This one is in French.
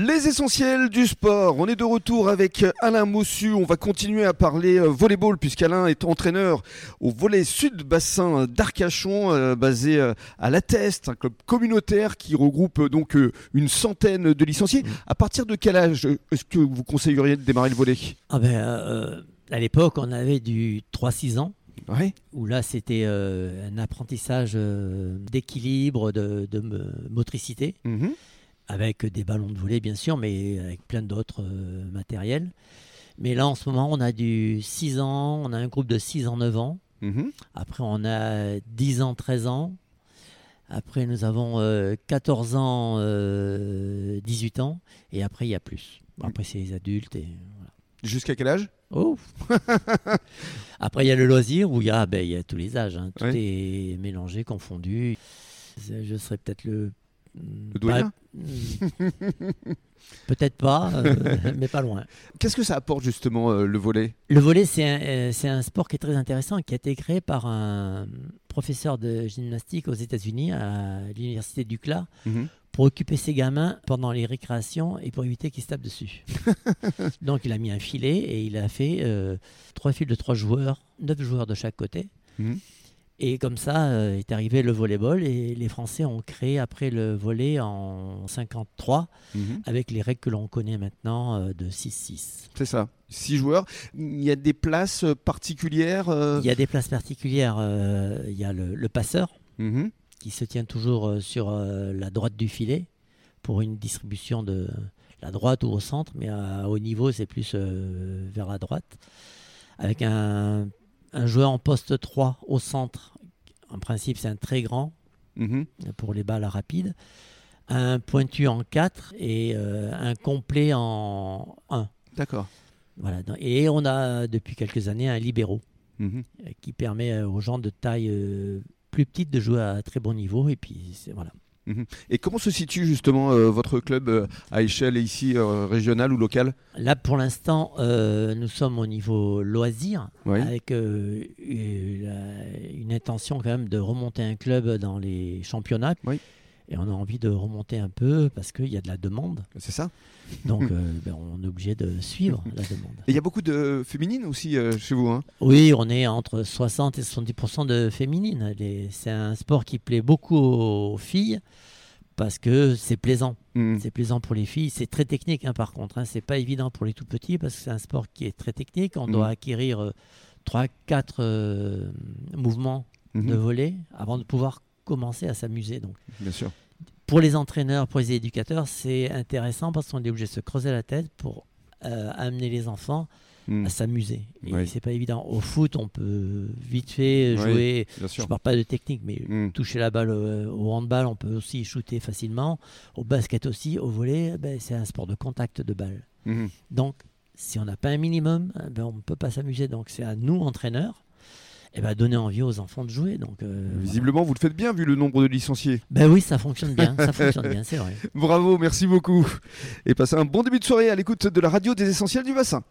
Les essentiels du sport. On est de retour avec Alain Mossu. On va continuer à parler euh, volleyball puisqu'Alain est entraîneur au volley sud bassin d'Arcachon, euh, basé euh, à La Teste, un club communautaire qui regroupe donc une centaine de licenciés. À partir de quel âge est-ce que vous conseilleriez de démarrer le volley? Ah ben, À l'époque, on avait du 3-6 ans. Ouais. Où là, c'était un apprentissage d'équilibre, de, motricité, Mhm. Avec des ballons de volley, bien sûr, mais avec plein d'autres euh, matériels. Mais là, en ce moment, on a du 6 ans, on a un groupe de 6 ans, 9 ans. Mhm. Après, on a 10 ans, 13 ans. Après, nous avons euh, 14 ans, euh, 18 ans. Et après, il y a plus. Après, c'est les adultes. Et... Jusqu'à quel âge? Oh Après, il y a le loisir où il y a, ben, il y a tous les âges. hein. Tout Ouais. est mélangé, confondu. Je serais peut-être le. Le doyen pas- Peut-être pas, euh, mais pas loin. Qu'est-ce que ça apporte justement euh, le volley Le volley, c'est un, euh, c'est un sport qui est très intéressant, qui a été créé par un professeur de gymnastique aux États-Unis, à l'université du CLA, Mhm. pour occuper ses gamins pendant les récréations et pour éviter qu'ils se tapent dessus. Donc il a mis un filet et il a fait euh, trois fils de trois joueurs, neuf joueurs de chaque côté. Mhm. Et comme ça euh, est arrivé le volleyball et les Français ont créé après le volley en 53 Mhm. avec les règles que l'on connaît maintenant euh, de 6-6. C'est ça. Six joueurs. Il y a des places particulières euh, Il y a des places particulières. euh, il y a le, le passeur Mhm. qui se tient toujours sur euh, la droite du filet pour une distribution de la droite ou au centre, mais à haut niveau, c'est plus vers la droite. Avec un, un joueur en poste 3 au centre. En principe, c'est un très grand Mhm. pour les balles rapides. Un pointu en 4 et euh, un complet en 1. D'accord. Voilà. Et on a depuis quelques années un libéraux. Euh, qui permet euh, aux gens de taille plus petite de jouer à très bon niveau. Et puis, c'est- voilà. Et comment se situe justement euh, votre club euh, à échelle ici euh, régionale ou locale Là, pour l'instant, nous sommes au niveau loisir, Oui. avec une, une intention quand même de remonter un club dans les championnats. Oui. Et on a envie de remonter un peu parce qu'il y a de la demande. C'est ça. Donc, euh, ben, on est obligé de suivre la demande. Et il y a beaucoup de féminines aussi euh, chez vous. Hein Oui, on est entre 60 et 70% de féminines. C'est un sport qui plaît beaucoup aux filles parce que c'est plaisant. Mhm. C'est plaisant pour les filles. C'est très technique, hein, par contre. Hein. C'est pas évident pour les tout petits parce que c'est un sport qui est très technique. On Mhm. doit acquérir 3-4 mouvements Mhm. de volet avant de pouvoir commencer à s'amuser. Donc, Bien sûr. pour les entraîneurs, pour les éducateurs, c'est intéressant parce qu'on est obligé de se creuser la tête pour euh, amener les enfants Mhm. à s'amuser. Et Oui. c'est pas évident. Au foot, on peut vite fait Oui. jouer. Bien Je parle pas de technique, mais Mhm. toucher la balle au, au handball, on peut aussi shooter facilement. Au basket aussi, au volley, ben, c'est un sport de contact de balle. Mhm. Donc, si on n'a pas un minimum, eh ben, on ne peut pas s'amuser. Donc, c'est à nous, entraîneurs, eh ben, donner envie aux enfants de jouer. Donc, euh, Visiblement, vous le faites bien vu le nombre de licenciés. Ben oui, ça fonctionne bien. Ça fonctionne bien, c'est vrai. Bravo, merci beaucoup. Et passez un bon début de soirée à l'écoute de la radio des essentiels du bassin.